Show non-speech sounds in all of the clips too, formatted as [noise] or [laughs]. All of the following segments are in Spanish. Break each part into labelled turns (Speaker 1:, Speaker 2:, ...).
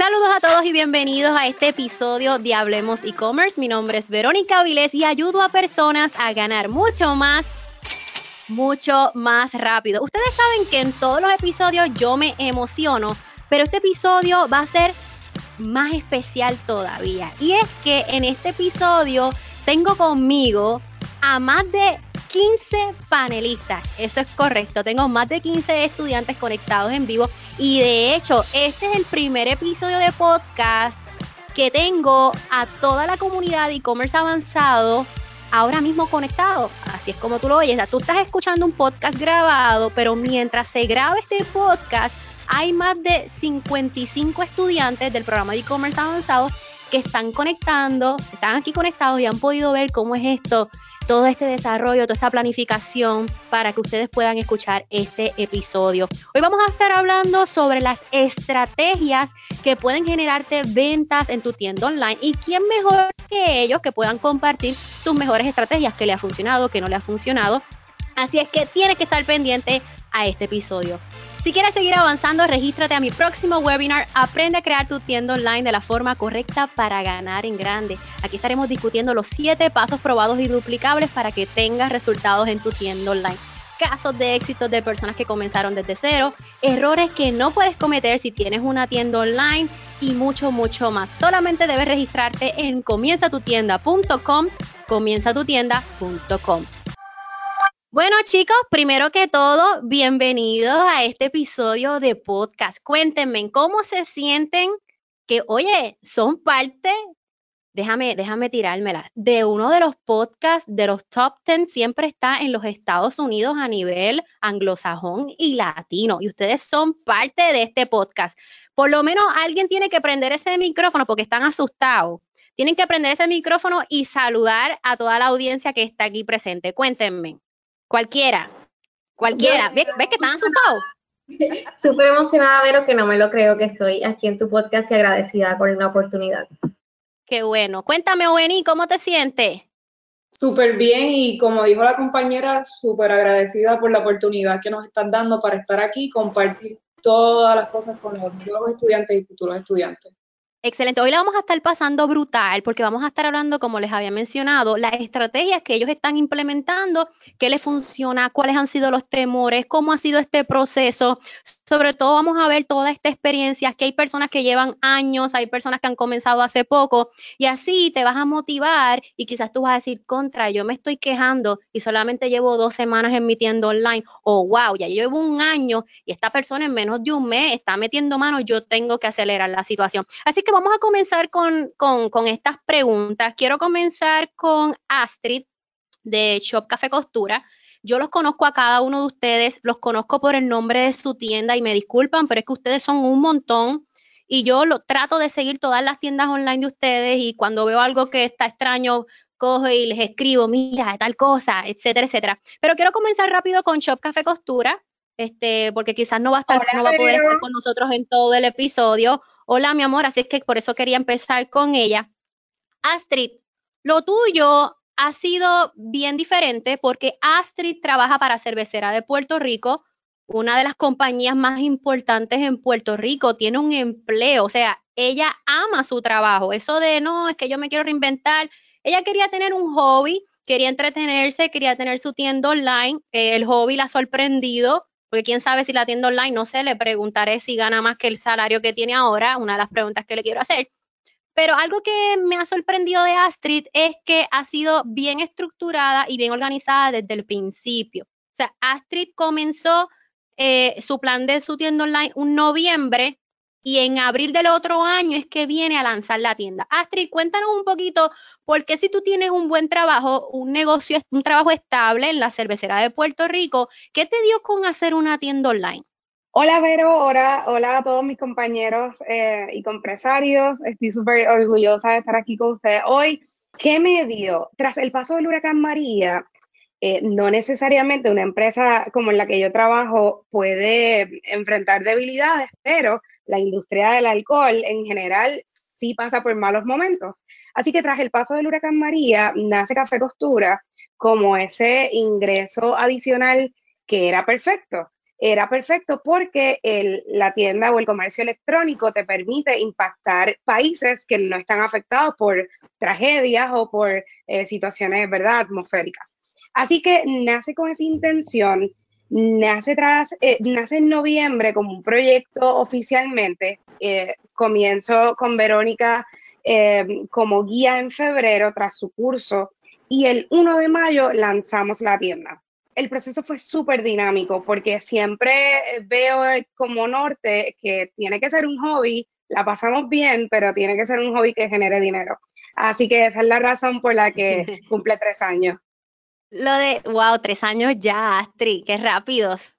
Speaker 1: Saludos a todos y bienvenidos a este episodio de Hablemos e-commerce. Mi nombre es Verónica Vilés y ayudo a personas a ganar mucho más, mucho más rápido. Ustedes saben que en todos los episodios yo me emociono, pero este episodio va a ser más especial todavía. Y es que en este episodio tengo conmigo a más de 15 panelistas. Eso es correcto. Tengo más de 15 estudiantes conectados en vivo. Y de hecho, este es el primer episodio de podcast que tengo a toda la comunidad de e-commerce avanzado ahora mismo conectado. Así es como tú lo oyes. tú estás escuchando un podcast grabado, pero mientras se graba este podcast, hay más de 55 estudiantes del programa de e-commerce avanzado que están conectando, están aquí conectados y han podido ver cómo es esto todo este desarrollo, toda esta planificación para que ustedes puedan escuchar este episodio. Hoy vamos a estar hablando sobre las estrategias que pueden generarte ventas en tu tienda online y quién mejor que ellos que puedan compartir sus mejores estrategias, que le ha funcionado, que no le ha funcionado. Así es que tienes que estar pendiente a este episodio. Si quieres seguir avanzando, regístrate a mi próximo webinar Aprende a crear tu tienda online de la forma correcta para ganar en grande. Aquí estaremos discutiendo los 7 pasos probados y duplicables para que tengas resultados en tu tienda online. Casos de éxito de personas que comenzaron desde cero, errores que no puedes cometer si tienes una tienda online y mucho, mucho más. Solamente debes registrarte en comienzatutienda.com, comienzatutienda.com. Bueno chicos, primero que todo, bienvenidos a este episodio de podcast. Cuéntenme cómo se sienten que, oye, son parte, déjame, déjame tirármela, de uno de los podcasts de los top 10, siempre está en los Estados Unidos a nivel anglosajón y latino. Y ustedes son parte de este podcast. Por lo menos alguien tiene que prender ese micrófono porque están asustados. Tienen que prender ese micrófono y saludar a toda la audiencia que está aquí presente. Cuéntenme. Cualquiera, cualquiera. ¿Ves, que están asustados? [laughs]
Speaker 2: Súper emocionada, pero que no me lo creo que estoy aquí en tu podcast y agradecida por la oportunidad.
Speaker 1: Qué bueno. Cuéntame, Oweni, ¿cómo te sientes?
Speaker 3: Súper bien y como dijo la compañera, súper agradecida por la oportunidad que nos están dando para estar aquí y compartir todas las cosas con los nuevos estudiantes y futuros estudiantes.
Speaker 1: Excelente. Hoy la vamos a estar pasando brutal porque vamos a estar hablando, como les había mencionado, las estrategias que ellos están implementando, qué les funciona, cuáles han sido los temores, cómo ha sido este proceso. Sobre todo vamos a ver toda esta experiencia, que hay personas que llevan años, hay personas que han comenzado hace poco y así te vas a motivar y quizás tú vas a decir, contra, yo me estoy quejando y solamente llevo dos semanas en mi tienda online o wow, ya llevo un año y esta persona en menos de un mes está metiendo mano, yo tengo que acelerar la situación. Así que vamos a comenzar con, estas preguntas. Quiero comenzar con Astrid de Shop Café Costura. Yo los conozco a cada uno de ustedes, los conozco por el nombre de su tienda y me disculpan, pero es que ustedes son un montón y yo lo trato de seguir todas las tiendas online de ustedes y cuando veo algo que está extraño, cojo y les escribo, mira, tal cosa, etcétera, etcétera. Pero quiero comenzar rápido con Shop Café Costura, este, porque quizás no va a estar, no va a poder estar con nosotros en todo el episodio. Hola, mi amor, así es que por eso quería empezar con ella. Astrid, lo tuyo ha sido bien diferente porque Astrid trabaja para Cervecera de Puerto Rico, una de las compañías más importantes en Puerto Rico, tiene un empleo, o sea, ella ama su trabajo. Eso de no, es que yo me quiero reinventar. Ella quería tener un hobby, quería entretenerse, quería tener su tienda online. Eh, el hobby la ha sorprendido porque quién sabe si la tienda online, no sé, le preguntaré si gana más que el salario que tiene ahora, una de las preguntas que le quiero hacer. Pero algo que me ha sorprendido de Astrid es que ha sido bien estructurada y bien organizada desde el principio. O sea, Astrid comenzó eh, su plan de su tienda online un noviembre y en abril del otro año es que viene a lanzar la tienda. Astrid, cuéntanos un poquito porque si tú tienes un buen trabajo, un negocio, un trabajo estable en la cervecera de Puerto Rico, ¿qué te dio con hacer una tienda online?
Speaker 4: Hola Vero, hola, hola a todos mis compañeros eh, y compresarios. Estoy súper orgullosa de estar aquí con ustedes hoy. ¿Qué me dio? Tras el paso del huracán María, eh, no necesariamente una empresa como en la que yo trabajo puede enfrentar debilidades, pero la industria del alcohol en general sí pasa por malos momentos. Así que tras el paso del huracán María, nace Café Costura como ese ingreso adicional que era perfecto. era perfecto porque la tienda o el comercio electrónico te permite impactar países que no están afectados por tragedias o por eh, situaciones, ¿verdad?, atmosféricas. Así que nace con esa intención, nace, tras, eh, nace en noviembre como un proyecto oficialmente. Eh, comienzo con Verónica como guía en febrero tras su curso y el 1 de mayo lanzamos la tienda el proceso fue súper dinámico porque siempre veo como norte que tiene que ser un hobby, la pasamos bien, pero tiene que ser un hobby que genere dinero. Así que esa es la razón por la que [laughs] cumple tres años.
Speaker 1: Lo de, wow, tres años ya, Astrid, qué rápidos.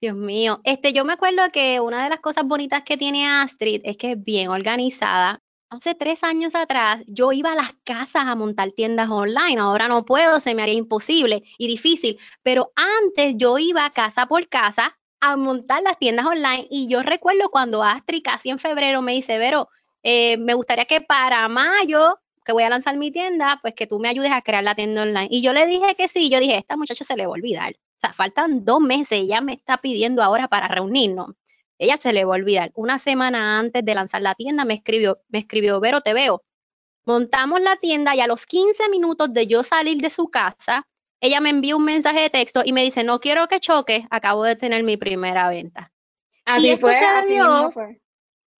Speaker 1: Dios mío, este, yo me acuerdo que una de las cosas bonitas que tiene Astrid es que es bien organizada. Hace tres años atrás yo iba a las casas a montar tiendas online, ahora no puedo, se me haría imposible y difícil, pero antes yo iba casa por casa a montar las tiendas online y yo recuerdo cuando Astrid casi en febrero me dice, Vero, eh, me gustaría que para mayo que voy a lanzar mi tienda, pues que tú me ayudes a crear la tienda online. Y yo le dije que sí, yo dije, esta muchacha se le va a olvidar. O sea, faltan dos meses, ella me está pidiendo ahora para reunirnos. Ella se le va a olvidar. Una semana antes de lanzar la tienda me escribió, me escribió, Vero, te veo. Montamos la tienda y a los 15 minutos de yo salir de su casa, ella me envió un mensaje de texto y me dice, no quiero que choque, acabo de tener mi primera venta.
Speaker 4: Así esto se debió,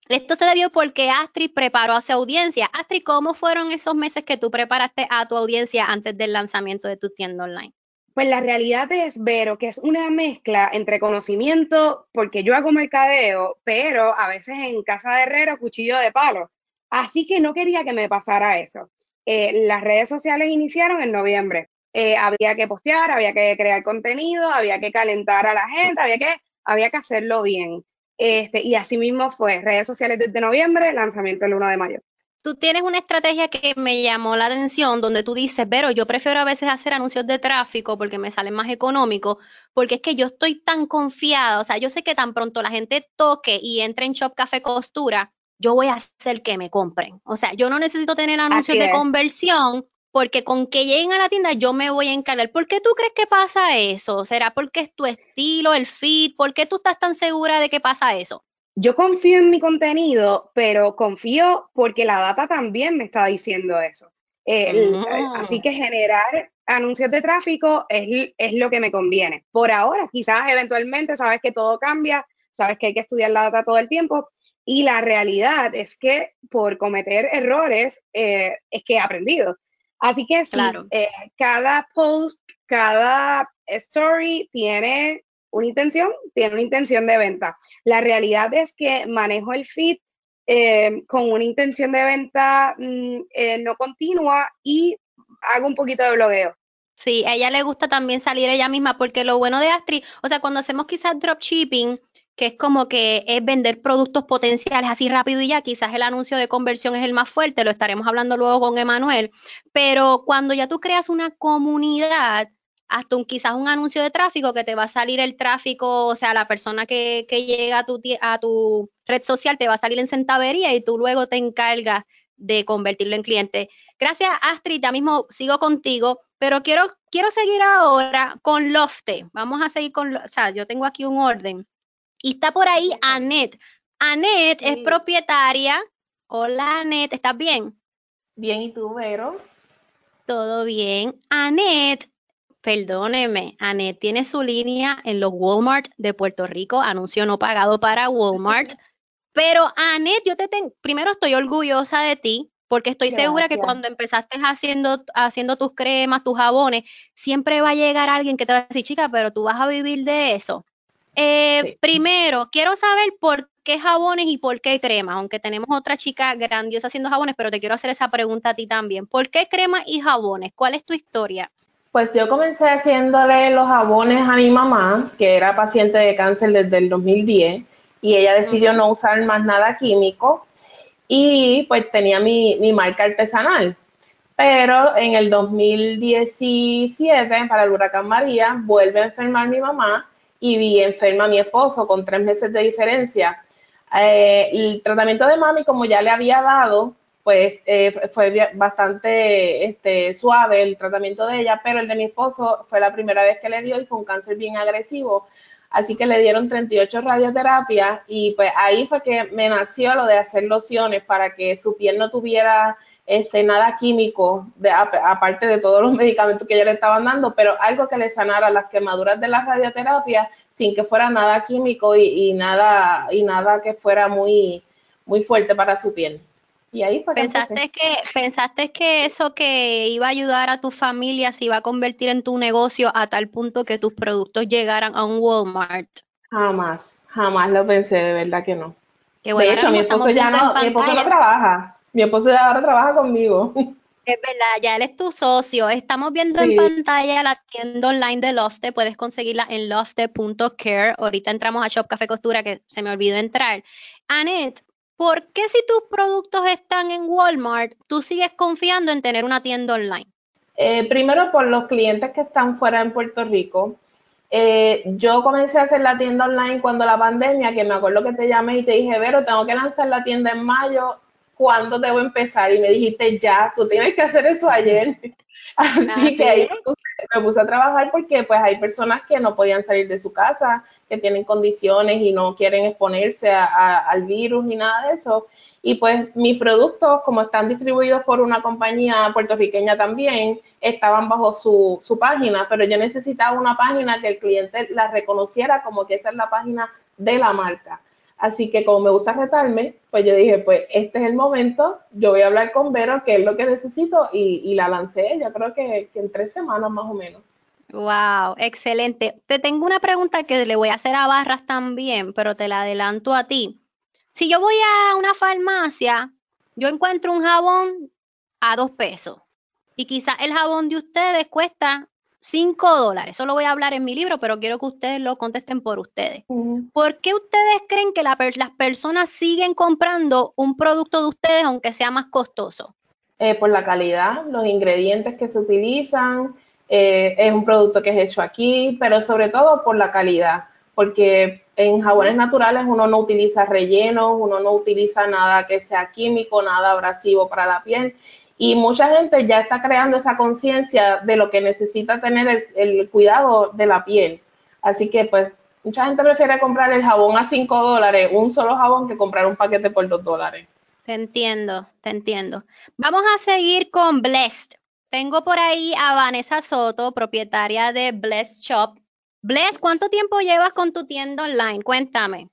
Speaker 1: Esto se debió porque Astrid preparó a su audiencia. Astrid, ¿cómo fueron esos meses que tú preparaste a tu audiencia antes del lanzamiento de tu tienda online?
Speaker 4: Pues la realidad es, Vero, que es una mezcla entre conocimiento, porque yo hago mercadeo, pero a veces en casa de herrero, cuchillo de palo. Así que no quería que me pasara eso. Eh, las redes sociales iniciaron en noviembre. Eh, había que postear, había que crear contenido, había que calentar a la gente, había que, había que hacerlo bien. Este, y así mismo fue, redes sociales desde noviembre, lanzamiento el 1 de mayo
Speaker 1: tú tienes una estrategia que me llamó la atención, donde tú dices, pero yo prefiero a veces hacer anuncios de tráfico porque me salen más económicos, porque es que yo estoy tan confiada, o sea, yo sé que tan pronto la gente toque y entre en Shop Café Costura, yo voy a hacer que me compren. O sea, yo no necesito tener anuncios de conversión porque con que lleguen a la tienda yo me voy a encargar. ¿Por qué tú crees que pasa eso? ¿Será porque es tu estilo, el fit? ¿Por qué tú estás tan segura de que pasa eso?
Speaker 4: yo confío en mi contenido, pero confío porque la data también me está diciendo eso. Eh, así que generar anuncios de tráfico es, es, lo que me conviene. Por ahora, quizás eventualmente sabes que todo cambia, sabes que hay que estudiar la data todo el tiempo y la realidad es que por cometer errores eh, es que he aprendido. Así que sí, eh, cada post, cada story tiene una intención, tiene una intención de venta. La realidad es que manejo el feed eh, con una intención de venta mm, eh, no continua y hago un poquito de blogueo.
Speaker 1: Sí, a ella le gusta también salir ella misma, porque lo bueno de Astrid, o sea, cuando hacemos quizás dropshipping, que es como que es vender productos potenciales así rápido y ya, quizás el anuncio de conversión es el más fuerte, lo estaremos hablando luego con Emanuel, pero cuando ya tú creas una comunidad, hasta un, quizás un anuncio de tráfico que te va a salir el tráfico, o sea, la persona que, llega a tu, a tu red social te va a salir en centavería y tú luego te encargas de convertirlo en cliente. Gracias, Astrid, ya mismo sigo contigo, pero quiero, quiero seguir ahora con Lofte. Vamos a seguir con, o sea, yo tengo aquí un orden. Y está por ahí Annette. Annette es propietaria. Hola, Annette, ¿estás bien?
Speaker 5: Bien, ¿y tú, Vero?
Speaker 1: Todo bien. Annette Perdóneme, Anet tiene su línea en los Walmart de Puerto Rico, anuncio no pagado para Walmart. [laughs] Pero Anet, yo te tengo, primero estoy orgullosa de ti, porque estoy segura que cuando empezaste haciendo, haciendo tus cremas, tus jabones, siempre va a llegar alguien que te va a decir, chica, pero tú vas a vivir de eso. Eh, primero, quiero saber por qué jabones y por qué cremas, aunque tenemos otra chica grandiosa haciendo jabones, pero te quiero hacer esa pregunta a ti también. ¿Por qué cremas y jabones? ¿Cuál es tu historia?
Speaker 5: Pues yo comencé haciéndole los jabones a mi mamá, que era paciente de cáncer desde el 2010, y ella decidió no usar más nada químico y pues tenía mi, mi marca artesanal. Pero en el 2017, para el huracán María, vuelve a enfermar mi mamá y vi enferma a mi esposo con tres meses de diferencia. Eh, el tratamiento de mami, como ya le había dado, pues eh, fue bastante este, suave el tratamiento de ella, pero el de mi esposo fue la primera vez que le dio y fue un cáncer bien agresivo. Así que le dieron 38 radioterapias y pues ahí fue que me nació lo de hacer lociones para que su piel no tuviera este, nada químico, de, aparte de todos los [laughs] medicamentos que ya le estaban dando, pero algo que le sanara las quemaduras de la radioterapia sin que fuera nada químico y, nada, y nada que fuera muy, muy fuerte para su piel. Y ahí
Speaker 1: pensaste que pensaste que eso que iba a ayudar a tu familia se iba a convertir en tu negocio a tal punto que tus productos llegaran a un Walmart.
Speaker 5: Jamás, jamás lo pensé, de verdad que no. de hecho, mi esposo ya no, mi esposo no trabaja. Mi esposo ya ahora trabaja conmigo. [laughs]
Speaker 1: Es verdad, ya él es tu socio. Estamos viendo en pantalla la tienda online de Lofte. Puedes conseguirla en lofte.care. Ahorita entramos a Shop Café Costura, que se me olvidó entrar. Annette, ¿por qué si tus productos están en Walmart, tú sigues confiando en tener una tienda online?
Speaker 5: Eh, primero, por los clientes que están fuera en Puerto Rico. Eh, yo comencé a hacer la tienda online cuando la pandemia, que me acuerdo que te llamé y te dije, Vero, tengo que lanzar la tienda en mayo ¿cuándo debo empezar? Y me dijiste, ya, tú tienes que hacer eso ayer. [laughs] Así que ahí me puse a trabajar porque pues hay personas que no podían salir de su casa, que tienen condiciones y no quieren exponerse al virus ni nada de eso. Y pues mis productos, como están distribuidos por una compañía puertorriqueña también, estaban bajo su, su, página, pero yo necesitaba una página que el cliente la reconociera como que esa es la página de la marca. Así que como me gusta retarme, pues yo dije, pues este es el momento, yo voy a hablar con Vero, que es lo que necesito, y, la lancé, yo creo que, en tres semanas más o menos.
Speaker 1: Wow, excelente. Te tengo una pregunta que le voy a hacer a Barras también, pero te la adelanto a ti. Si yo voy a una farmacia, yo encuentro un jabón a dos pesos y quizás el jabón de ustedes cuesta 5 dólares. Eso lo voy a hablar en mi libro, pero quiero que ustedes lo contesten por ustedes. ¿Por qué ustedes creen que las personas siguen comprando un producto de ustedes aunque sea más costoso?
Speaker 5: Eh, por la calidad, los ingredientes que se utilizan, eh, es un producto que es hecho aquí, pero sobre todo por la calidad, porque en jabones naturales uno no utiliza rellenos, uno no utiliza nada que sea químico, nada abrasivo para la piel y mucha gente ya está creando esa conciencia de lo que necesita tener el, cuidado de la piel. Así que pues mucha gente prefiere comprar el jabón a 5 dólares, un solo jabón, que comprar un paquete por 2 dólares.
Speaker 1: Te entiendo, te entiendo. Vamos a seguir con Blessed. Tengo por ahí a Vanessa Soto, propietaria de Blessed Shop. Bless, ¿cuánto tiempo llevas con tu tienda online? Cuéntame.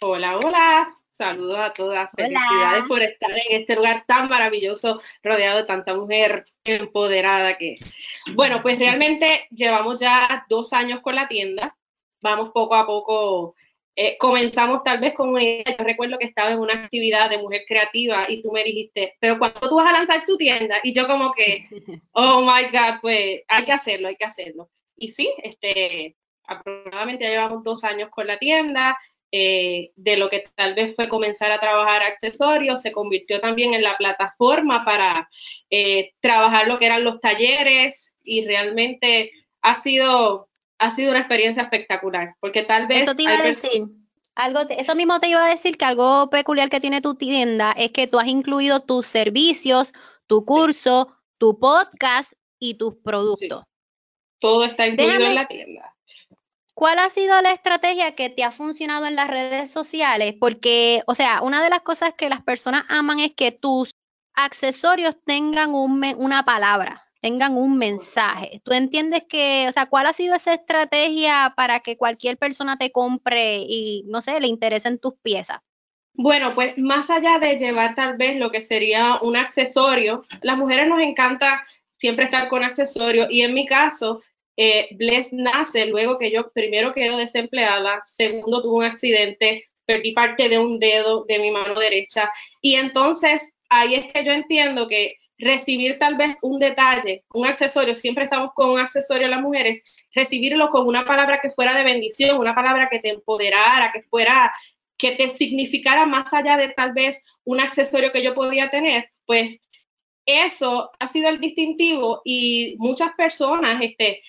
Speaker 6: Hola, hola. Saludos a todas. Felicidades por estar en este lugar tan maravilloso, rodeado de tanta mujer empoderada que. Bueno, pues realmente llevamos ya dos años con la tienda. Vamos poco a poco. Eh, comenzamos tal vez con una idea. Yo recuerdo que estaba en una actividad de mujer creativa y tú me dijiste, pero cuando tú vas a lanzar tu tienda? Y yo como que, [laughs] oh my God, pues hay que hacerlo, hay que hacerlo. Y sí, este, aproximadamente ya llevamos dos años con la tienda. Eh, de lo que tal vez fue comenzar a trabajar accesorios, se convirtió también en la plataforma para eh, trabajar lo que eran los talleres y realmente ha sido, ha sido una experiencia espectacular, porque tal vez...
Speaker 1: Eso te iba a decir. Algo, eso mismo te iba a decir que algo peculiar que tiene tu tienda es que tú has incluido tus servicios, tu curso, tu podcast y tus productos.
Speaker 6: Todo está incluido en la tienda.
Speaker 1: ¿Cuál ha sido la estrategia que te ha funcionado en las redes sociales? Porque, o sea, una de las cosas que las personas aman es que tus accesorios tengan una palabra, tengan un mensaje. ¿Tú entiendes que, o sea, cuál ha sido esa estrategia para que cualquier persona te compre y, no sé, le interesen tus piezas?
Speaker 6: Bueno, pues más allá de llevar tal vez lo que sería un accesorio, las mujeres nos encanta siempre estar con accesorios y en mi caso eh, Bless nace luego que yo primero quedo desempleada, segundo tuve un accidente, perdí parte de un dedo de mi mano derecha. Y entonces ahí es que yo entiendo que recibir tal vez un detalle, un accesorio, siempre estamos con un accesorio las mujeres, recibirlo con una palabra que fuera de bendición, una palabra que te empoderara, que fuera, que te significara más allá de tal vez un accesorio que yo podía tener, pues eso ha sido el distintivo y muchas personas, este,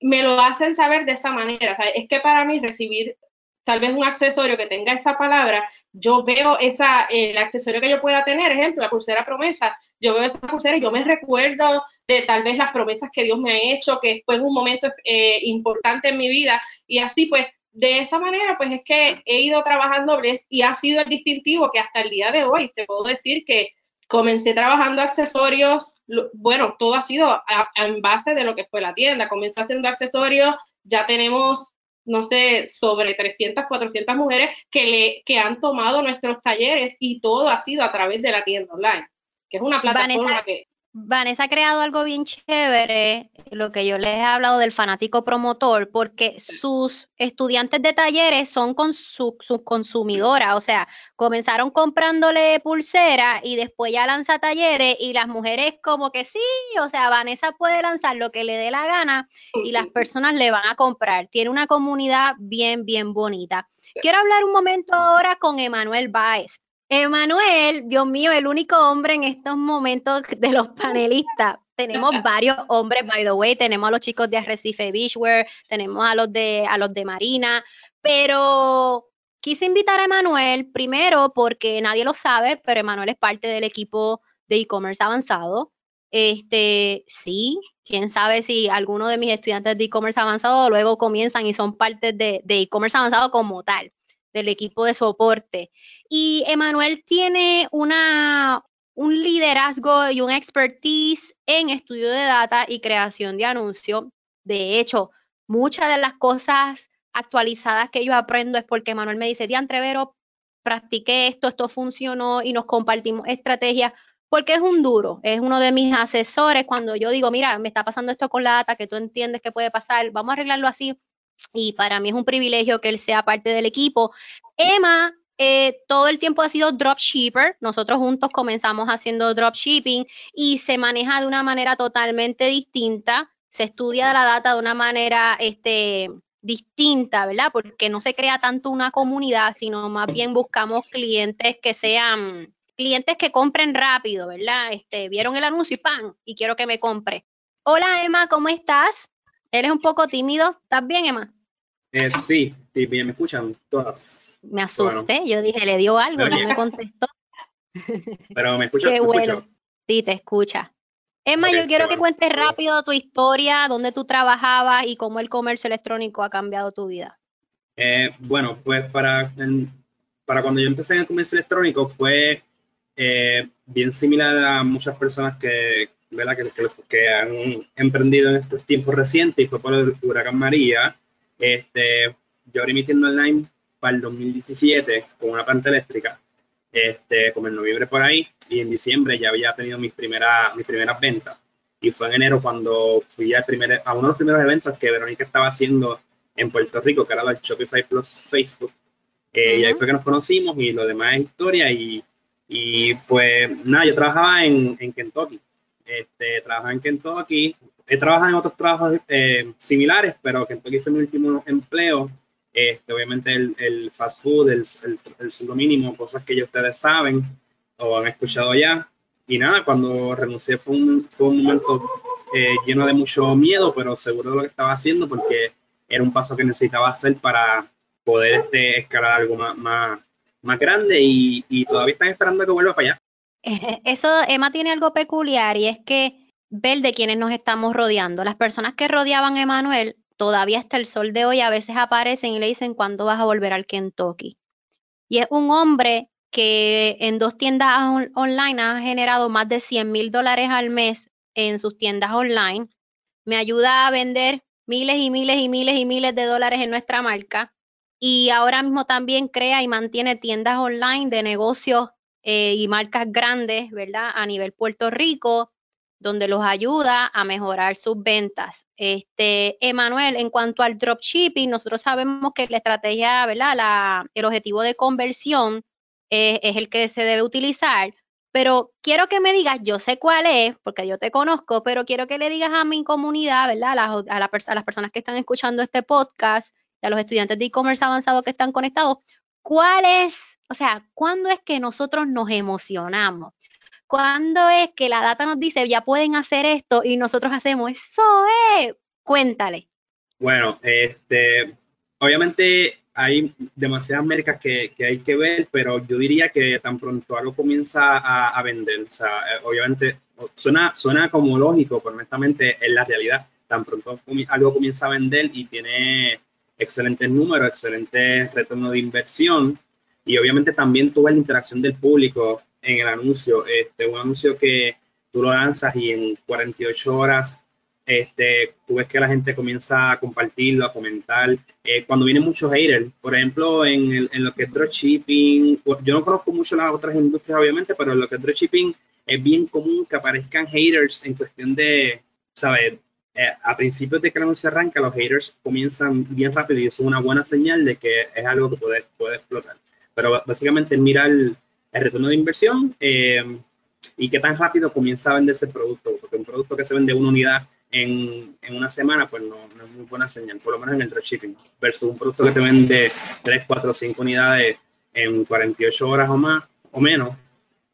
Speaker 6: me lo hacen saber de esa manera. es que para mí recibir tal vez un accesorio que tenga esa palabra, yo veo esa, el accesorio que yo pueda tener, ejemplo, la pulsera promesa, yo veo esa pulsera y yo me recuerdo de tal vez las promesas que Dios me ha hecho, que fue un momento eh, importante en mi vida, y así pues de esa manera, pues es que he ido trabajando y ha sido el distintivo que hasta el día de hoy te puedo decir que comencé trabajando accesorios, bueno, todo ha sido en base de lo que fue la tienda. Comencé haciendo accesorios, ya tenemos, no sé, sobre 300, 400 mujeres que, le, que han tomado nuestros talleres y todo ha sido a través de la tienda online, que es una plataforma que
Speaker 1: Vanessa ha creado algo bien chévere, lo que yo les he hablado del fanático promotor, porque sus estudiantes de talleres son con sus consumidoras, o sea, comenzaron comprándole pulsera y después ya lanza talleres y las mujeres como que sí, o sea, Vanessa puede lanzar lo que le dé la gana y las personas le van a comprar. Tiene una comunidad bien, bien bonita. Quiero hablar un momento ahora con Emanuel Baez. Emanuel, Dios mío, el único hombre en estos momentos de los panelistas. Tenemos varios hombres, by the way, tenemos a los chicos de Arrecife Beachwear, tenemos a los de a los de Marina, pero quise invitar a Emanuel primero porque nadie lo sabe, pero Emanuel es parte del equipo de e-commerce avanzado. Este, sí, quién sabe si alguno de mis estudiantes de e-commerce avanzado luego comienzan y son parte de e-commerce avanzado como tal, del equipo de soporte. Y Emanuel tiene una, un liderazgo y un expertise en estudio de data y creación de anuncios. De hecho, muchas de las cosas actualizadas que yo aprendo es porque Emanuel me dice, Diantre Vero, practiqué esto, esto funcionó y nos compartimos estrategias, porque es un duro, es uno de mis asesores cuando yo digo, mira, me está pasando esto con la data, que tú entiendes que puede pasar, vamos a arreglarlo así. Y para mí es un privilegio que él sea parte del equipo. Emma eh, todo el tiempo ha sido dropshipper. Nosotros juntos comenzamos haciendo dropshipping y se maneja de una manera totalmente distinta. Se estudia la data de una manera este, distinta, ¿verdad? Porque no se crea tanto una comunidad, sino más bien buscamos clientes que sean clientes que compren rápido, ¿verdad? Este, vieron el anuncio y ¡pam! Y quiero que me compre. Hola Emma, ¿cómo estás? Eres un poco tímido. ¿Estás bien, Emma?
Speaker 7: Eh, sí, sí, bien, me escuchan todas
Speaker 1: me asusté, yo dije, le dio algo, no me contestó. [laughs]
Speaker 7: Pero me escucha.
Speaker 1: Qué bueno. Sí, te escucha. Emma, yo quiero que cuentes rápido tu historia, dónde tú trabajabas y cómo el comercio electrónico ha cambiado tu vida.
Speaker 7: Eh, bueno, pues para, para cuando yo empecé en el comercio electrónico fue eh, bien similar a muchas personas que, ¿verdad? Que, que, han emprendido en estos tiempos recientes y fue por el huracán María. Este, yo ahora emitiendo online para el 2017 con una planta eléctrica, este, como en noviembre por ahí, y en diciembre ya había tenido mis, primeras mis primeras ventas. Y fue en enero cuando fui al primer, a uno de los primeros eventos que Verónica estaba haciendo en Puerto Rico, que era el Shopify Plus Facebook. Eh, Y ahí fue que nos conocimos y lo demás es historia. Y, y pues nada, yo trabajaba en, en Kentucky. Este, trabajaba en Kentucky. He trabajado en otros trabajos eh, similares, pero Kentucky fue mi último empleo este, obviamente el, fast food, el, el, mínimo, cosas que ya ustedes saben o han escuchado ya. Y nada, cuando renuncié fue un, fue un momento eh, lleno de mucho miedo, pero seguro de lo que estaba haciendo porque era un paso que necesitaba hacer para poder este, escalar algo más, más, más grande y, todavía están esperando que vuelva para allá. [laughs]
Speaker 1: Eso, Emma tiene algo peculiar y es que ver de quienes nos estamos rodeando. Las personas que rodeaban a Emanuel todavía hasta el sol de hoy a veces aparecen y le dicen cuándo vas a volver al Kentucky. Y es un hombre que en dos tiendas online ha generado más de 100 mil dólares al mes en sus tiendas online. Me ayuda a vender miles y miles y miles y miles de dólares en nuestra marca. Y ahora mismo también crea y mantiene tiendas online de negocios eh, y marcas grandes, ¿verdad? A nivel Puerto Rico donde los ayuda a mejorar sus ventas. Este, Emanuel, en cuanto al dropshipping, nosotros sabemos que la estrategia, ¿verdad? La, el objetivo de conversión es, el que se debe utilizar, pero quiero que me digas, yo sé cuál es, porque yo te conozco, pero quiero que le digas a mi comunidad, ¿verdad? A, a, a las personas que están escuchando este podcast, a los estudiantes de e-commerce avanzado que están conectados, ¿cuál es, o sea, cuándo es que nosotros nos emocionamos? ¿Cuándo es que la data nos dice ya pueden hacer esto y nosotros hacemos eso? Eh? Cuéntale.
Speaker 7: Bueno, este, obviamente hay demasiadas marcas que, hay que ver, pero yo diría que tan pronto algo comienza a, vender, o sea, eh, obviamente suena, suena como lógico, pero honestamente es la realidad. Tan pronto algo comienza a vender y tiene excelentes números, excelente retorno de inversión y obviamente también tuve la interacción del público en el anuncio. Este, un anuncio que tú lo lanzas y en 48 horas este, tú ves que la gente comienza a compartirlo, a comentar. Eh, cuando vienen muchos haters, por ejemplo, en, en lo que es dropshipping, yo no conozco mucho las otras industrias, obviamente, pero en lo que es dropshipping es bien común que aparezcan haters en cuestión de, ¿sabes? Eh, a principios de que el anuncio arranca, los haters comienzan bien rápido y eso es una buena señal de que es algo que puede, puede explotar. Pero básicamente mirar el, retorno de inversión eh, y qué tan rápido comienza a venderse el producto, porque un producto que se vende una unidad en, en una semana, pues no, no, es muy buena señal, por lo menos en el dropshipping, versus un producto que te vende 3, 4, 5 unidades en 48 horas o más o menos,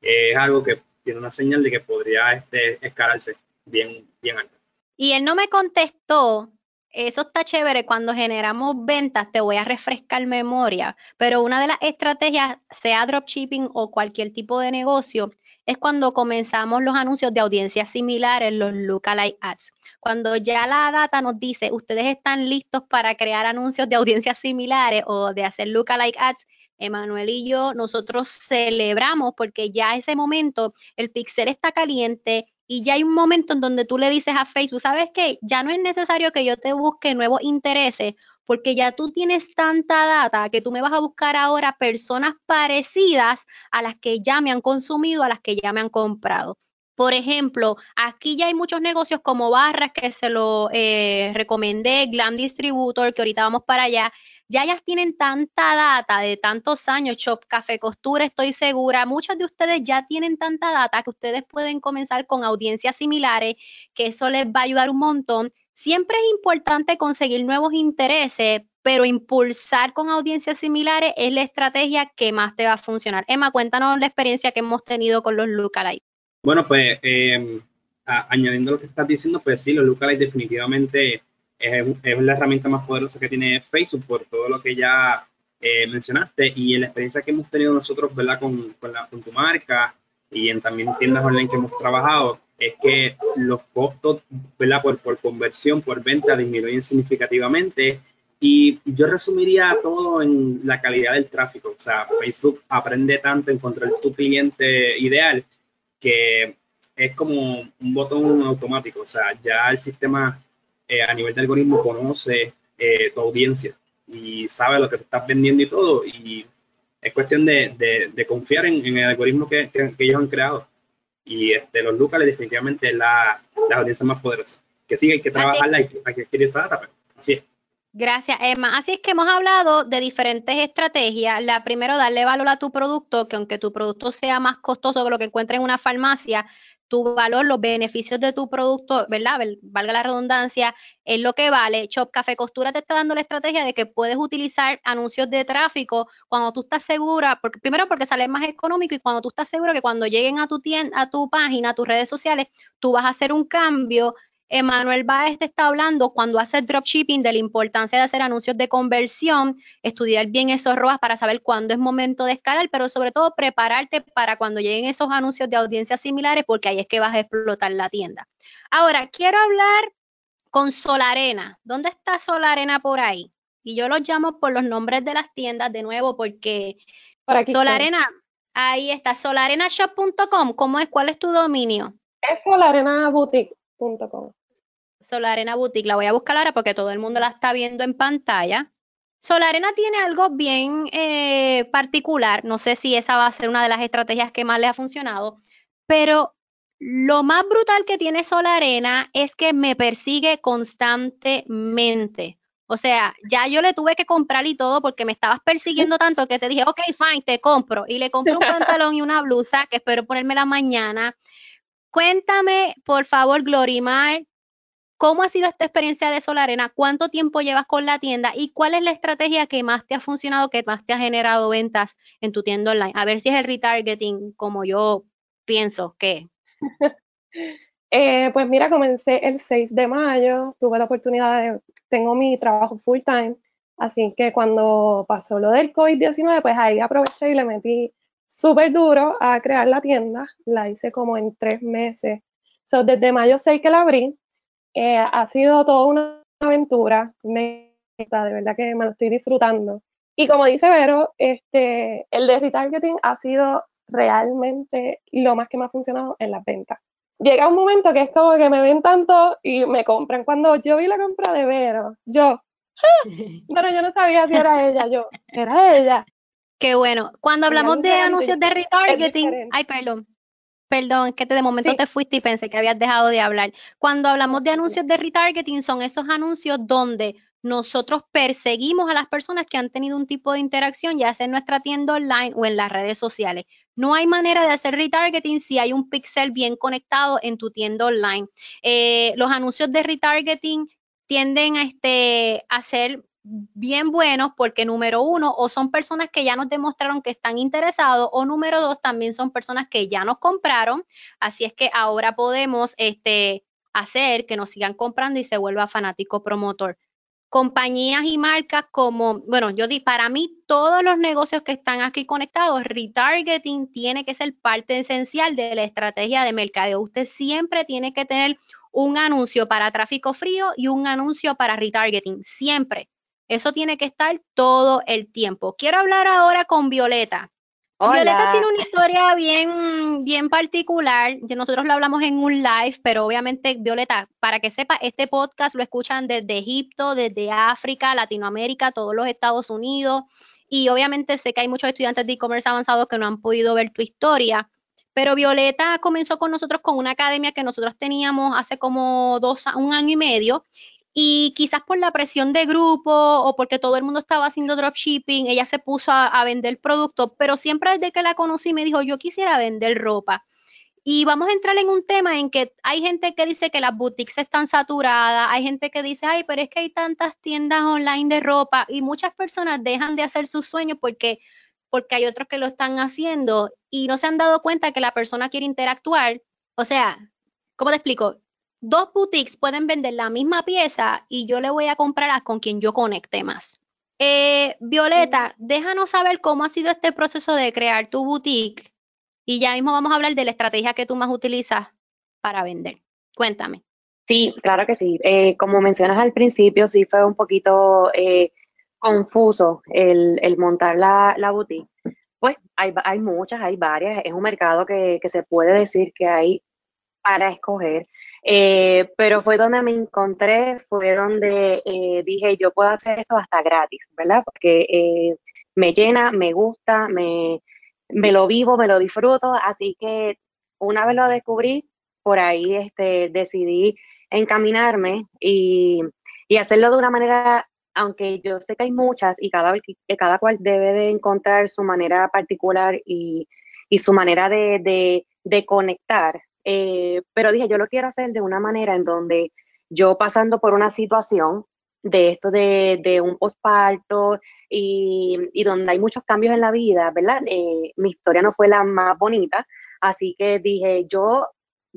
Speaker 7: es algo que tiene una señal de que podría este, escalarse bien, bien alto.
Speaker 1: Y él no me contestó, eso está chévere, cuando generamos ventas te voy a refrescar memoria, pero una de las estrategias, sea dropshipping o cualquier tipo de negocio, es cuando comenzamos los anuncios de audiencias similares, los lookalike ads. Cuando ya la data nos dice, ustedes están listos para crear anuncios de audiencias similares o de hacer lookalike ads, Emanuel y yo, nosotros celebramos porque ya ese momento el pixel está caliente y ya hay un momento en donde tú le dices a Facebook, ¿sabes qué? Ya no es necesario que yo te busque nuevos intereses porque ya tú tienes tanta data que tú me vas a buscar ahora personas parecidas a las que ya me han consumido, a las que ya me han comprado. Por ejemplo, aquí ya hay muchos negocios como Barras, que se lo eh, recomendé, Glam Distributor, que ahorita vamos para allá. Ya ellas tienen tanta data de tantos años, Shop Café Costura, estoy segura. Muchos de ustedes ya tienen tanta data que ustedes pueden comenzar con audiencias similares, que eso les va a ayudar un montón. Siempre es importante conseguir nuevos intereses, pero impulsar con audiencias similares es la estrategia que más te va a funcionar. Emma, cuéntanos la experiencia que hemos tenido con los lookalike.
Speaker 7: Bueno, pues eh, añadiendo lo que estás diciendo, pues sí, los lookalike definitivamente es, es, la herramienta más poderosa que tiene Facebook por todo lo que ya eh, mencionaste y la experiencia que hemos tenido nosotros, ¿verdad? Con, con, la, con tu marca y en también tiendas online que hemos trabajado, es que los costos, ¿verdad? Por, por conversión, por venta disminuyen significativamente y yo resumiría todo en la calidad del tráfico. O sea, Facebook aprende tanto en encontrar tu cliente ideal que es como un botón automático, o sea, ya el sistema eh, a nivel de algoritmo conoce eh, tu audiencia y sabe lo que te estás vendiendo y todo, y es cuestión de, de, confiar en, en, el algoritmo que, que, ellos han creado. Y este, los locales definitivamente es la, la audiencia más poderosa. Que sí, hay que trabajarla, hay que, hay que adquirir esa data, pero así es.
Speaker 1: Gracias, Emma. Así es que hemos hablado de diferentes estrategias. La primero, darle valor a tu producto, que aunque tu producto sea más costoso que lo que encuentres en una farmacia, tu valor, los beneficios de tu producto, ¿verdad? Valga la redundancia, es lo que vale. Shop Café Costura te está dando la estrategia de que puedes utilizar anuncios de tráfico cuando tú estás segura, porque primero porque sale más económico y cuando tú estás segura que cuando lleguen a tu tienda, a tu página, a tus redes sociales, tú vas a hacer un cambio Emanuel Baez te está hablando cuando haces dropshipping de la importancia de hacer anuncios de conversión, estudiar bien esos ROAS para saber cuándo es momento de escalar, pero sobre todo prepararte para cuando lleguen esos anuncios de audiencias similares, porque ahí es que vas a explotar la tienda. Ahora, quiero hablar con Solarena. ¿Dónde está Solarena por ahí? Y yo los llamo por los nombres de las tiendas de nuevo porque Solarena, ahí está, solarenashop.com. ¿Cómo es? ¿Cuál es tu dominio?
Speaker 5: Es solarenaboutique.com.
Speaker 1: Solarena Boutique. La voy a buscar ahora porque todo el mundo la está viendo en pantalla. Solarena tiene algo bien eh, particular. No sé si esa va a ser una de las estrategias que más le ha funcionado, pero lo más brutal que tiene Solarena es que me persigue constantemente. O sea, ya yo le tuve que comprar y todo porque me estabas persiguiendo tanto que te dije, ok, fine, te compro. Y le compré un [laughs] pantalón y una blusa que espero ponerme la mañana. Cuéntame, por favor, Glorimar, ¿Cómo ha sido esta experiencia de Solarena? ¿Cuánto tiempo llevas con la tienda? ¿Y cuál es la estrategia que más te ha funcionado, que más te ha generado ventas en tu tienda online? A ver si es el retargeting como yo pienso que. [laughs]
Speaker 5: eh, pues mira, comencé el 6 de mayo, tuve la oportunidad de, tengo mi trabajo full time, así que cuando pasó lo del COVID-19, pues ahí aproveché y le metí súper duro a crear la tienda, la hice como en tres meses. So, desde mayo 6 que la abrí, eh, ha sido toda una aventura. Me de verdad que me lo estoy disfrutando. Y como dice Vero, este, el de retargeting ha sido realmente lo más que me ha funcionado en las ventas. Llega un momento que es como que me ven tanto y me compran. Cuando yo vi la compra de Vero, yo, [laughs] bueno, yo no sabía si era ella, yo, era ella.
Speaker 1: Qué bueno. Cuando hablamos de anuncios de retargeting, ay, perdón, perdón, que te, de momento te fuiste y pensé que habías dejado de hablar. Cuando hablamos de anuncios de retargeting, son esos anuncios donde nosotros perseguimos a las personas que han tenido un tipo de interacción, ya sea en nuestra tienda online o en las redes sociales. No hay manera de hacer retargeting si hay un pixel bien conectado en tu tienda online. Eh, los anuncios de retargeting tienden a, este, a ser bien buenos porque número uno, o son personas que ya nos demostraron que están interesados, o número dos, también son personas que ya nos compraron. Así es que ahora podemos este, hacer que nos sigan comprando y se vuelva fanático promotor compañías y marcas como, bueno, yo di, para mí todos los negocios que están aquí conectados, retargeting tiene que ser parte esencial de la estrategia de mercadeo. Usted siempre tiene que tener un anuncio para tráfico frío y un anuncio para retargeting, siempre. Eso tiene que estar todo el tiempo. Quiero hablar ahora con Violeta. Violeta tiene una historia bien, bien particular. Nosotros lo hablamos en un live, pero obviamente, Violeta, para que sepa, este podcast lo escuchan desde Egipto, desde África, Latinoamérica, todos los Estados Unidos. Y obviamente sé que hay muchos estudiantes de e-commerce avanzados que no han podido ver tu historia. Pero Violeta comenzó con nosotros con una academia que nosotros teníamos hace como dos, un año y medio y quizás por la presión de grupo o porque todo el mundo estaba haciendo dropshipping, ella se puso a, vender productos, pero siempre desde que la conocí me dijo, yo quisiera vender ropa. Y vamos a entrar en un tema en que hay gente que dice que las boutiques están saturadas, hay gente que dice, ay, pero es que hay tantas tiendas online de ropa y muchas personas dejan de hacer sus sueños porque, porque hay otros que lo están haciendo y no se han dado cuenta que la persona quiere interactuar. O sea, ¿cómo te explico? Dos boutiques pueden vender la misma pieza y yo le voy a comprar a con quien yo conecte más. Eh, Violeta, déjanos saber cómo ha sido este proceso de crear tu boutique y ya mismo vamos a hablar de la estrategia que tú más utilizas para vender. Cuéntame.
Speaker 8: Sí, claro que sí. Eh, como mencionas al principio, sí fue un poquito eh, confuso el, montar la, boutique. Pues hay, hay, muchas, hay varias. Es un mercado que, que se puede decir que hay para escoger. Eh, pero fue donde me encontré, fue donde eh, dije, yo puedo hacer esto hasta gratis, ¿verdad? Porque eh, me llena, me gusta, me, me lo vivo, me lo disfruto, así que una vez lo descubrí, por ahí este, decidí encaminarme y, y hacerlo de una manera aunque yo sé que hay muchas y cada, cada cual debe de encontrar su manera particular y, y su manera de, de, conectar, eh, pero dije, yo lo quiero hacer de una manera en donde yo pasando por una situación de esto de, un posparto y, y, donde hay muchos cambios en la vida, ¿verdad? Eh, mi historia no fue la más bonita, así que dije, yo,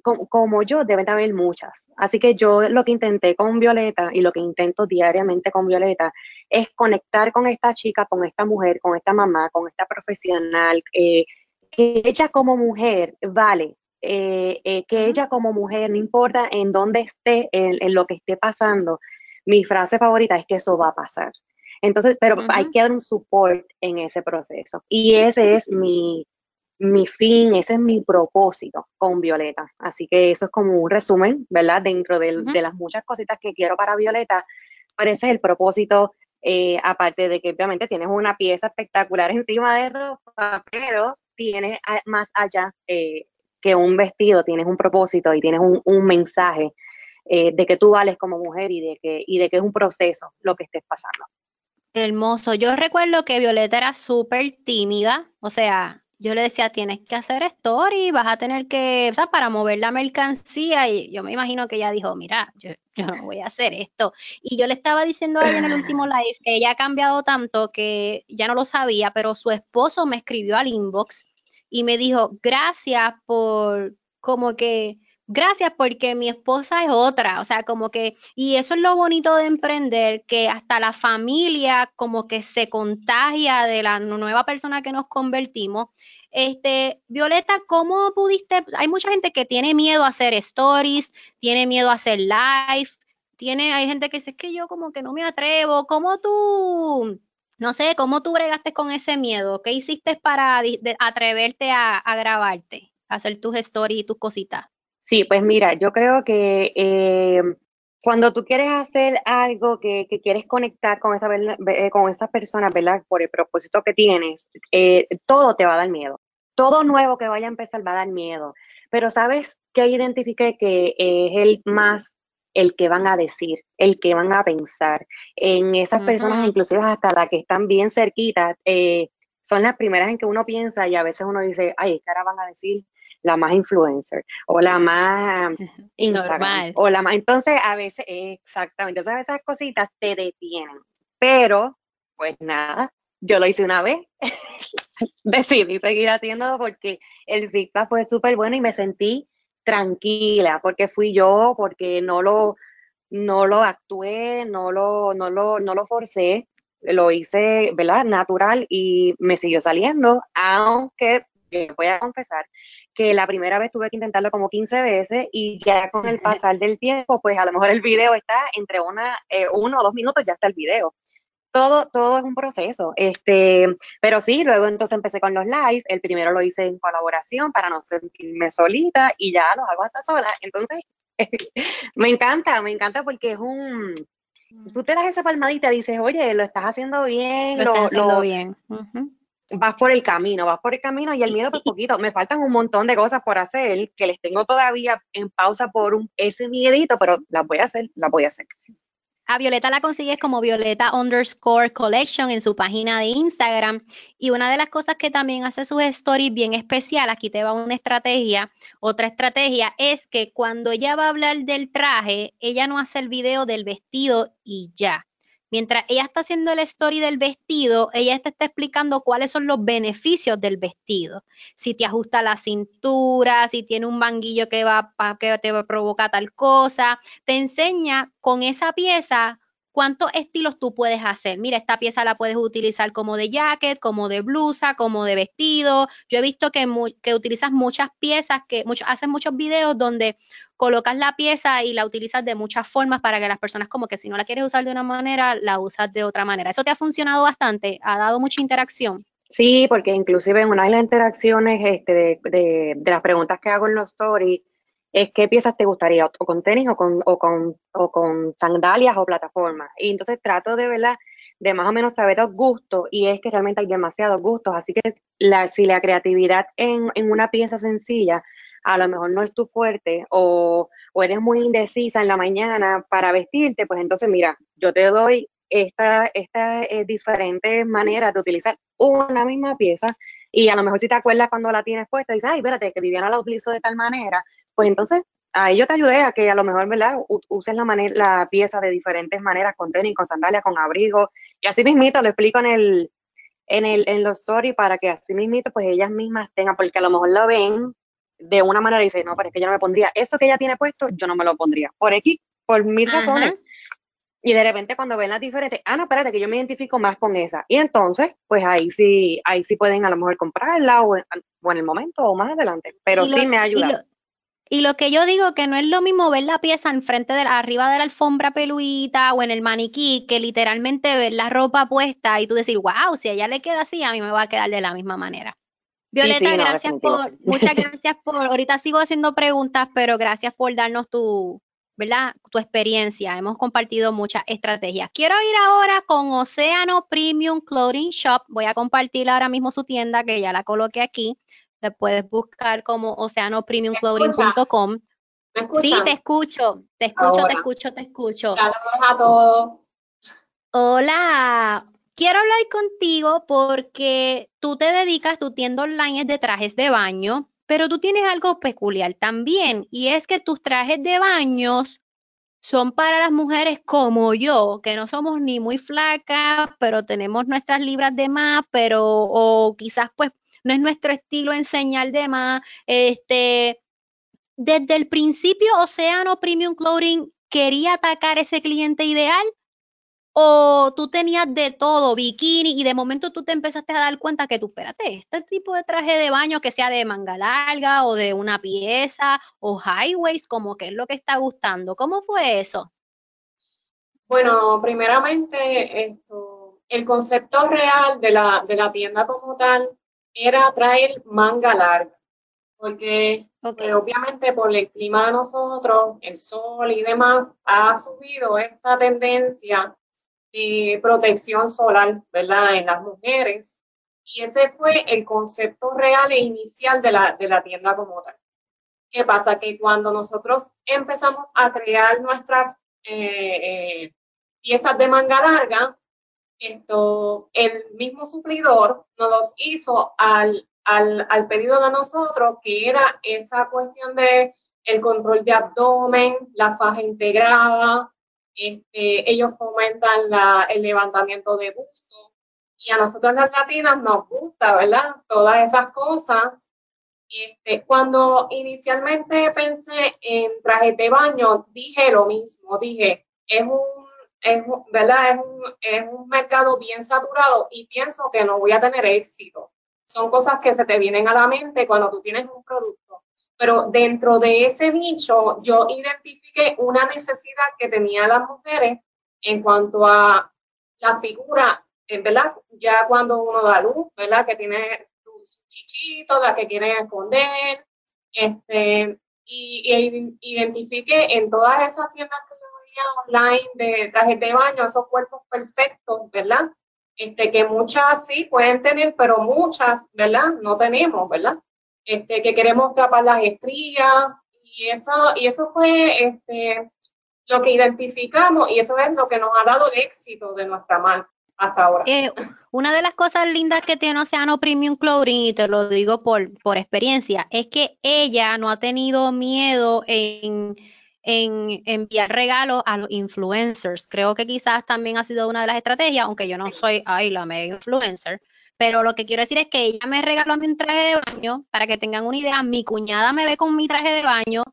Speaker 8: como, yo, deben haber muchas. Así que yo lo que intenté con Violeta y lo que intento diariamente con Violeta es conectar con esta chica, con esta mujer, con esta mamá, con esta profesional, eh, que ella como mujer vale eh, eh, que ella como mujer, no importa en dónde esté, en, lo que esté pasando, mi frase favorita es que eso va a pasar. Entonces, pero hay que dar un support en ese proceso. Y ese es mi, mi fin, ese es mi propósito con Violeta. Así que eso es como un resumen, ¿verdad? Dentro de, las muchas cositas que quiero para Violeta, pero ese es el propósito, eh, aparte de que obviamente tienes una pieza espectacular encima de ropa, pero tienes más allá que un vestido tienes un propósito y tienes un, mensaje eh, de que tú vales como mujer y de, que, y de que es un proceso lo que estés pasando.
Speaker 1: Hermoso. Yo recuerdo que Violeta era súper tímida, o sea, yo le decía, tienes que hacer story, vas a tener que, o sea, para mover la mercancía, y yo me imagino que ella dijo, mira, yo, yo voy a hacer esto. Y yo le estaba diciendo a ella en el último live que ella ha cambiado tanto que ya no lo sabía, pero su esposo me escribió al inbox y me dijo, gracias por, como que, gracias porque mi esposa es otra, o sea, como que, y eso es lo bonito de emprender, que hasta la familia como que se contagia de la nueva persona que nos convertimos. Este, Violeta, ¿cómo pudiste? Hay mucha gente que tiene miedo a hacer stories, tiene miedo a hacer live. tiene, hay gente que dice, es que yo como que no me atrevo, ¿cómo tú, no sé, cómo tú bregaste con ese miedo? ¿Qué hiciste para atreverte a, grabarte, a hacer tus stories y tus cositas?
Speaker 8: Sí, pues mira, yo creo que eh, cuando tú quieres hacer algo que, quieres conectar con esa, eh, con esas personas, ¿verdad? Por el propósito que tienes, eh, todo te va a dar miedo. Todo nuevo que vaya a empezar va a dar miedo. Pero sabes que identifiqué que es el más el que van a decir, el que van a pensar. En esas personas, inclusive hasta las que están bien cerquitas, eh, son las primeras en que uno piensa y a veces uno dice, ay, ¿qué ahora van a decir? La más influencer o la más [laughs] Instagram o la más. Entonces, a veces, exactamente, entonces esas cositas te detienen. Pero, pues nada, yo lo hice una vez, [laughs] decidí seguir haciéndolo porque el feedback fue súper bueno y me sentí tranquila, porque fui yo, porque no lo, no lo actué, no lo, no lo, no lo forcé, lo hice, ¿verdad? Natural y me siguió saliendo, aunque voy a confesar que la primera vez tuve que intentarlo como 15 veces y ya con el pasar del tiempo, pues a lo mejor el video está entre una, eh, uno o dos minutos, ya está el video todo, todo es un proceso. Este, pero sí, luego entonces empecé con los live. El primero lo hice en colaboración para no sentirme solita y ya los hago hasta sola. Entonces, [laughs] me encanta, me encanta porque es un tú te das esa palmadita y dices, oye, lo estás haciendo bien,
Speaker 1: lo, estás haciendo bien.
Speaker 8: Vas por el camino, vas por el camino y el miedo pues poquito. Me faltan un montón de cosas por hacer que les tengo todavía en pausa por un, ese miedito, pero las voy a hacer, las voy a hacer.
Speaker 1: A Violeta la consigues como Violeta underscore collection en su página de Instagram. Y una de las cosas que también hace sus stories bien especial, aquí te va una estrategia, otra estrategia, es que cuando ella va a hablar del traje, ella no hace el video del vestido y ya. Mientras ella está haciendo el story del vestido, ella te está explicando cuáles son los beneficios del vestido. Si te ajusta la cintura, si tiene un banguillo que va que te provoca tal cosa, te enseña con esa pieza cuántos estilos tú puedes hacer. Mira, esta pieza la puedes utilizar como de jacket, como de blusa, como de vestido. Yo he visto que, que utilizas muchas piezas, que haces muchos videos donde colocas la pieza y la utilizas de muchas formas para que las personas como que si no la quieres usar de una manera, la usas de otra manera. ¿Eso te ha funcionado bastante? ¿Ha dado mucha interacción?
Speaker 8: Sí, porque inclusive en una de las interacciones este, de, las preguntas que hago en los stories es qué piezas te gustaría, o con tenis o con, o con, o con sandalias o plataformas. Y entonces trato de verla de más o menos saber los gustos y es que realmente hay demasiados gustos, así que la, si la creatividad en, en una pieza sencilla a lo mejor no es tu fuerte o, eres muy indecisa en la mañana para vestirte, pues entonces mira, yo te doy estas esta, eh, diferentes maneras de utilizar una misma pieza y a lo mejor si te acuerdas cuando la tienes puesta, dices, ay, espérate, que Viviana la utilizó de tal manera, pues entonces ahí yo te ayudé a que a lo mejor, ¿verdad? uses la, la pieza de diferentes maneras, con tenis, con sandalias, con abrigo, y así mismito lo explico en el, en el, en los stories para que así mismito pues ellas mismas tengan, porque a lo mejor lo ven de una manera dice, no, pero es que yo no me pondría eso que ella tiene puesto, yo no me lo pondría. Por X, por mil razones. Y de repente cuando ven las diferentes, ah, no, espérate, que yo me identifico más con esa. Y entonces, pues ahí sí, ahí sí pueden a lo mejor comprarla o en, el momento o más adelante. Pero sí me ayuda.
Speaker 1: Y lo, que yo digo que no es lo mismo ver la pieza enfrente de la, arriba de la alfombra peluita o en el maniquí que literalmente ver la ropa puesta y tú decir, wow, si a ella le queda así, a mí me va a quedar de la misma manera. Violeta, gracias por, muchas gracias por, ahorita sigo haciendo preguntas, pero gracias por darnos tu, ¿verdad? Tu experiencia. Hemos compartido muchas estrategias. Quiero ir ahora con Océano Premium Clothing Shop. Voy a compartir ahora mismo su tienda que ya la coloqué aquí. Le puedes buscar como oceanopremiumclothing.com. Sí, te escucho, te escucho, te escucho, te escucho.
Speaker 2: Saludos a todos.
Speaker 1: Hola, Quiero hablar contigo porque tú te dedicas, tu tienda online es de trajes de baño, pero tú tienes algo peculiar también y es que tus trajes de baños son para las mujeres como yo, que no somos ni muy flacas, pero tenemos nuestras libras de más, pero o quizás pues no es nuestro estilo enseñar de más. Este, desde el principio, Océano Premium Clothing quería atacar ese cliente ideal o tú tenías de todo, bikini, y de momento tú te empezaste a dar cuenta que tú, espérate, este tipo de traje de baño que sea de manga larga o de una pieza o highways, como que es lo que está gustando. ¿Cómo fue eso?
Speaker 2: Bueno, primeramente, esto, el concepto real de la, de la tienda como tal era traer manga larga, porque pues, obviamente por el clima de nosotros, el sol y demás, ha subido esta tendencia de protección solar, ¿verdad?, en las mujeres. Y ese fue el concepto real e inicial de la, de la tienda como tal. ¿Qué pasa? Que cuando nosotros empezamos a crear nuestras eh, eh, piezas de manga larga, esto, el mismo suplidor nos los hizo al, al, pedido de nosotros, que era esa cuestión de el control de abdomen, la faja integrada, este, ellos fomentan el levantamiento de busto. Y a nosotros las latinas nos gusta, ¿verdad? Todas esas cosas. Este, cuando inicialmente pensé en trajes de baño, dije lo mismo, dije, es un, es, ¿verdad? Es un, es un mercado bien saturado y pienso que no voy a tener éxito. Son cosas que se te vienen a la mente cuando tú tienes un producto. Pero dentro de ese nicho, yo identifiqué una necesidad que tenían las mujeres en cuanto a la figura, ¿verdad? Ya cuando uno da luz, ¿verdad? Que tiene chichito, la que quieren esconder, este, y, identifique en todas esas tiendas que yo veía online de trajes de baño, esos cuerpos perfectos, ¿verdad? Este, que muchas sí pueden tener, pero muchas, ¿verdad? No tenemos, ¿verdad? Este, que queremos tapar las estrías, y eso, y eso fue este, lo que identificamos, y eso es lo que nos ha dado éxito de nuestra marca hasta ahora.
Speaker 1: Eh, una de las cosas lindas que tiene Oceano Premium Clothing, y te lo digo por, por experiencia, es que ella no ha tenido miedo en, en enviar regalos a los influencers. Creo que quizás también ha sido una de las estrategias, aunque yo no soy ay, la mega influencer. Pero lo que quiero decir es que ella me regaló a mí un traje de baño, para que tengan una idea, mi cuñada me ve con mi traje de baño,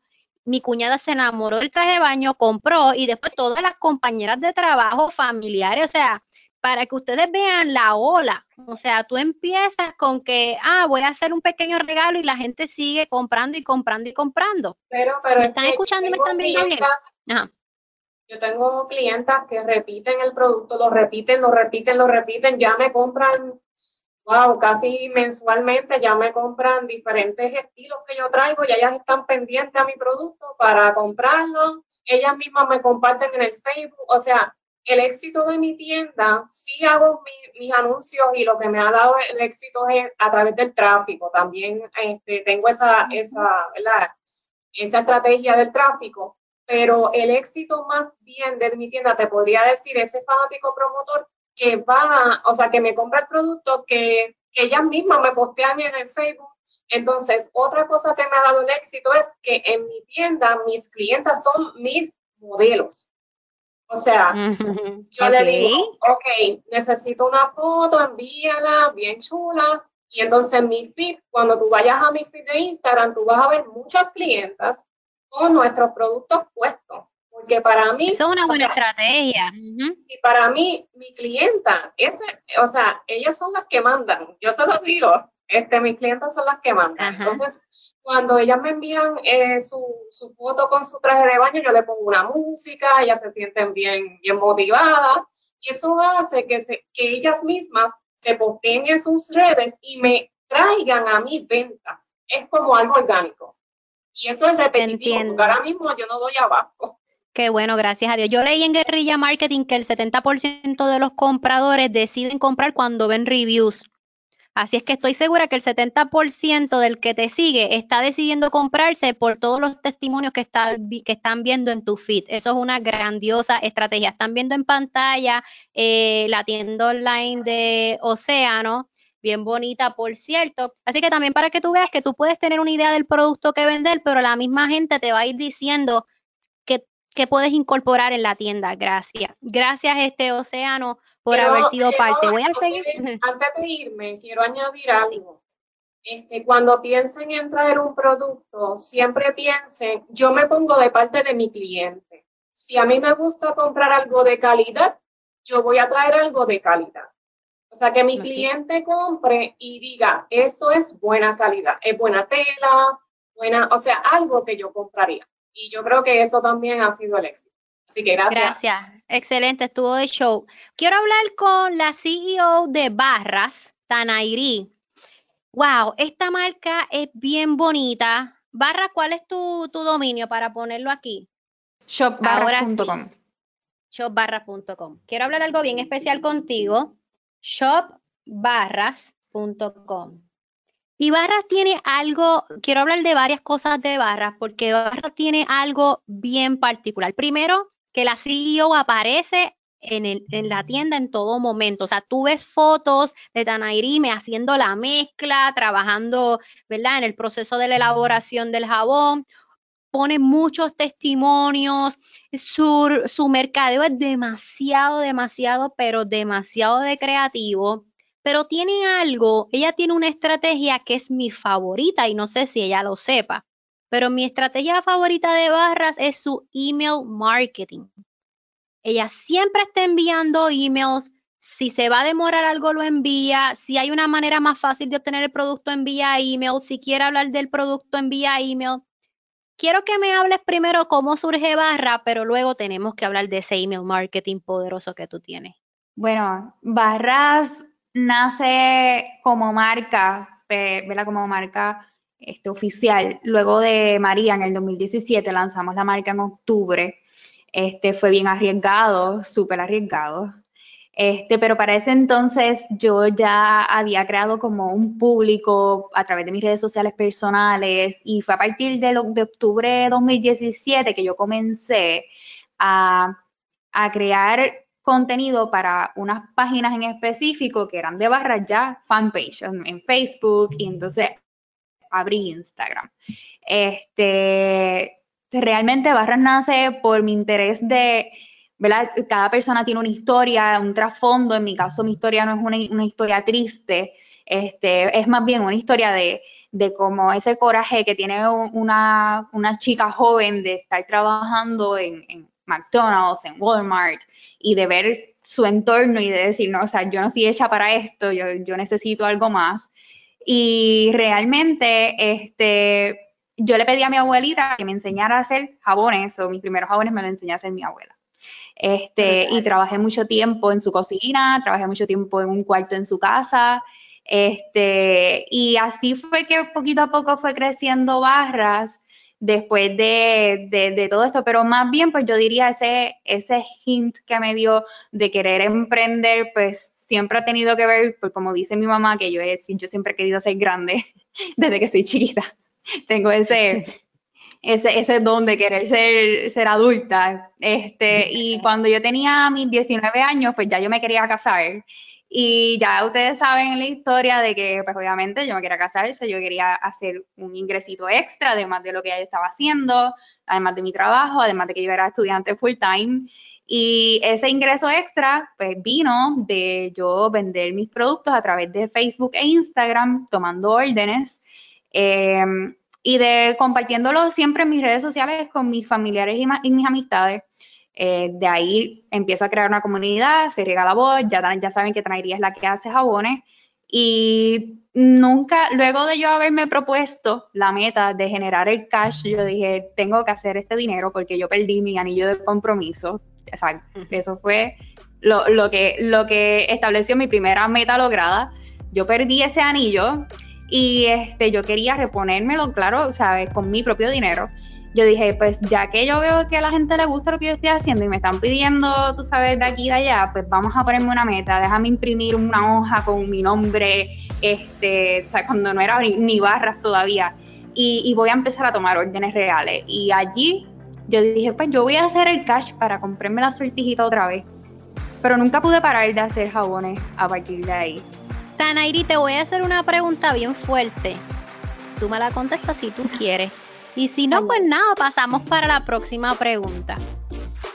Speaker 1: mi cuñada se enamoró del traje de baño, compró y después todas las compañeras de trabajo, familiares, o sea, para que ustedes vean la ola. O sea, tú empiezas con que, ah, voy a hacer un pequeño regalo y la gente sigue comprando y comprando y comprando.
Speaker 2: Pero, pero
Speaker 1: ¿Me están escuchando y me están viendo bien?
Speaker 2: Yo tengo clientas que repiten el producto, lo repiten, lo repiten, lo repiten, ya me compran, wow, casi mensualmente ya me compran diferentes estilos que yo traigo y ellas están pendientes a mi producto para comprarlo. Ellas mismas me comparten en el Facebook, o sea, el éxito de mi tienda, sí hago mis anuncios y lo que me ha dado el éxito es a través del tráfico. También este, tengo esa, esa, esa estrategia del tráfico, pero el éxito más bien de mi tienda, te podría decir, ese fanático promotor que va, o sea, que me compra el producto que, que ellas mismas me postean en el Facebook. Entonces, otra cosa que me ha dado el éxito es que en mi tienda mis clientas son mis modelos. O sea, yo le digo, ok, necesito una foto, envíala, bien chula. Y entonces en mi feed, cuando tú vayas a mi feed de Instagram, tú vas a ver muchas clientas con nuestros productos puestos. Porque para mí...
Speaker 1: Eso es una buena estrategia.
Speaker 2: Y para mí, mi clienta, ese, o sea, ellas son las que mandan. Yo se lo digo, este, mis clientes son las que mandan. Entonces, cuando ellas me envían eh, su, su, foto con su traje de baño, yo le pongo una música, ellas se sienten bien, bien motivadas y eso hace que, se, que ellas mismas se posteen en sus redes y me traigan a mí ventas. Es como algo orgánico. Y eso es repetitivo, porque ahora mismo yo no doy abajo.
Speaker 1: Qué bueno, gracias a Dios. Yo leí en Guerrilla Marketing que el 70% de los compradores deciden comprar cuando ven reviews. Así es que estoy segura que el 70% del que te sigue está decidiendo comprarse por todos los testimonios que, que están viendo en tu feed. Eso es una grandiosa estrategia. Están viendo en pantalla eh, la tienda online de Océano, bien bonita, por cierto. Así que también para que tú veas que tú puedes tener una idea del producto que vender, pero la misma gente te va a ir diciendo que, puedes incorporar en la tienda. Gracias. Gracias, este Océano por haber sido parte. Voy a seguir. [laughs]
Speaker 2: Antes de irme, quiero añadir algo. Este, cuando piensen en traer un producto, siempre piensen, yo me pongo de parte de mi cliente. Si a mí me gusta comprar algo de calidad, yo voy a traer algo de calidad. O sea, que mi cliente compre y diga, esto es buena calidad, es buena tela, buena, o sea, algo que yo compraría. Y yo creo que eso también ha sido el éxito. Así que gracias.
Speaker 1: Gracias. Excelente, estuvo de show. Quiero hablar con la CEO de Barras, Tanairi. Wow, esta marca es Bonita. Barra, ¿cuál es tu, dominio para ponerlo aquí?
Speaker 9: Shopbarra.com.
Speaker 1: Shopbarra.com. Quiero hablar de algo bien especial contigo. Shopbarras.com. Y Barras tiene algo, quiero hablar de varias cosas de Barras, porque Barras tiene algo bien particular. Primero, que la CEO aparece en, la tienda en todo momento. O sea, tú ves fotos de Tanairime haciendo la mezcla, trabajando, ¿verdad? En el proceso de la elaboración del jabón. Pone muchos testimonios. Su, su mercadeo es demasiado, demasiado, pero demasiado de creativo. Pero tiene algo, ella tiene una estrategia que es mi favorita y no sé si ella lo sepa. Pero mi estrategia favorita de barras es su email marketing. Ella siempre está enviando emails. Si se va a demorar algo, lo envía. Si hay una manera más fácil de obtener el producto, envía email. Si quiere hablar del producto, envía email. Quiero que me hables primero cómo surge Barra, pero luego tenemos que hablar de ese email marketing poderoso que tú tienes.
Speaker 9: Bueno, Barras nace como marca, ¿verdad? Como marca este, oficial. Luego de María en el 2017 lanzamos la marca en octubre este, fue bien arriesgado, súper arriesgado. Este, pero para ese entonces yo ya había creado como un público a través de mis redes sociales personales y fue a partir de, de octubre de 2017 que yo comencé a, a, crear contenido para unas páginas en específico que eran de barra ya fanpage en, en Facebook y entonces abrí Instagram. Este, realmente Barras nace por mi interés de, ¿verdad? Cada persona tiene una historia, un trasfondo. En mi caso, mi historia no es una, historia triste, este, es más bien una historia de, de como ese coraje que tiene una, chica joven de estar trabajando en, McDonald's, en Walmart y de ver su entorno y de decir, no, o sea, yo no estoy hecha para esto, yo, yo necesito algo más. Y realmente, este, yo le pedí a mi abuelita que me enseñara a hacer jabones, o mis primeros jabones me los enseñó a hacer mi abuela. Este, y trabajé mucho tiempo en su cocina, trabajé mucho tiempo en un cuarto en su casa, este, y así fue que poquito a poco fue creciendo Barras después de, de, todo esto, pero más bien, pues yo diría ese, ese hint que me dio de querer emprender, pues siempre ha tenido que ver, pues como dice mi mamá, que yo, yo siempre he querido ser grande [laughs] desde que soy chiquita. [laughs] tengo ese, ese, ese don de querer ser, ser adulta. Este, y [laughs] cuando yo tenía mis 19 años, pues ya yo me quería casar. Y ya ustedes saben la historia de que, pues obviamente yo me quería casar, yo quería hacer un ingresito extra, además de lo que ya estaba haciendo, además de mi trabajo, además de que yo era estudiante full time. Y ese ingreso extra, pues vino de yo vender mis productos a través de Facebook e Instagram, tomando órdenes Em, y de compartiéndolo siempre en mis redes sociales con mis familiares y, mis amistades. Eh, de ahí empiezo a crear una comunidad, se riega la voz, ya, ya saben que Trairía es la que hace jabones. Y nunca, luego de yo haberme propuesto la meta de generar el cash, yo dije, tengo que hacer este dinero porque yo perdí mi anillo de compromiso. Exacto. Eso fue lo, lo, que, lo que estableció mi primera meta lograda. Yo perdí ese anillo y este, yo quería reponérmelo, claro, ¿sabes? Con mi propio dinero. Yo dije, pues ya que yo veo que a la gente le gusta lo que yo estoy haciendo y me están pidiendo, tú sabes, de aquí y de allá, pues vamos a ponerme una meta, déjame imprimir una hoja con mi nombre, este, o sea, cuando no era ni, barras todavía, y, voy a empezar a tomar órdenes reales. Y allí yo dije, pues yo voy a hacer el cash para comprarme la sortijita otra vez. Pero nunca pude parar de hacer jabones a partir de ahí.
Speaker 1: Tanairi, te voy a hacer una pregunta bien fuerte. Tú me la contestas si tú quieres. Y si no, pues nada, pasamos para la próxima pregunta.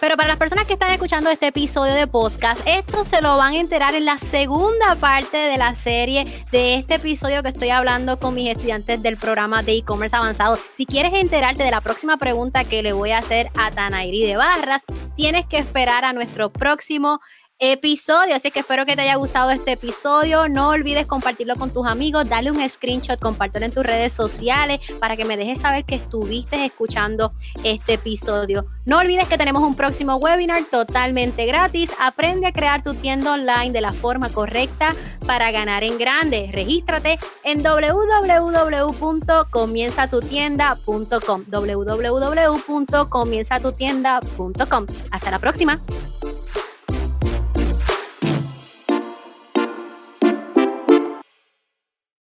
Speaker 1: Pero para las personas que están escuchando este episodio de podcast, esto se lo van a enterar en la segunda parte de la serie de este episodio que estoy hablando con mis estudiantes del programa de e-commerce avanzado. Si quieres enterarte de la próxima pregunta que le voy a hacer a Tanairi de Barras, tienes que esperar a nuestro próximo episodio. Así que espero que te haya gustado este episodio. No olvides compartirlo con tus amigos, dale un screenshot, compártelo en tus redes sociales para que me dejes saber que estuviste escuchando este episodio. No olvides que tenemos un próximo webinar totalmente gratis. Aprende a crear tu tienda online de la forma correcta para ganar en grande. Regístrate en www.comienzatutienda.com www.comienzatutienda.com Hasta la próxima.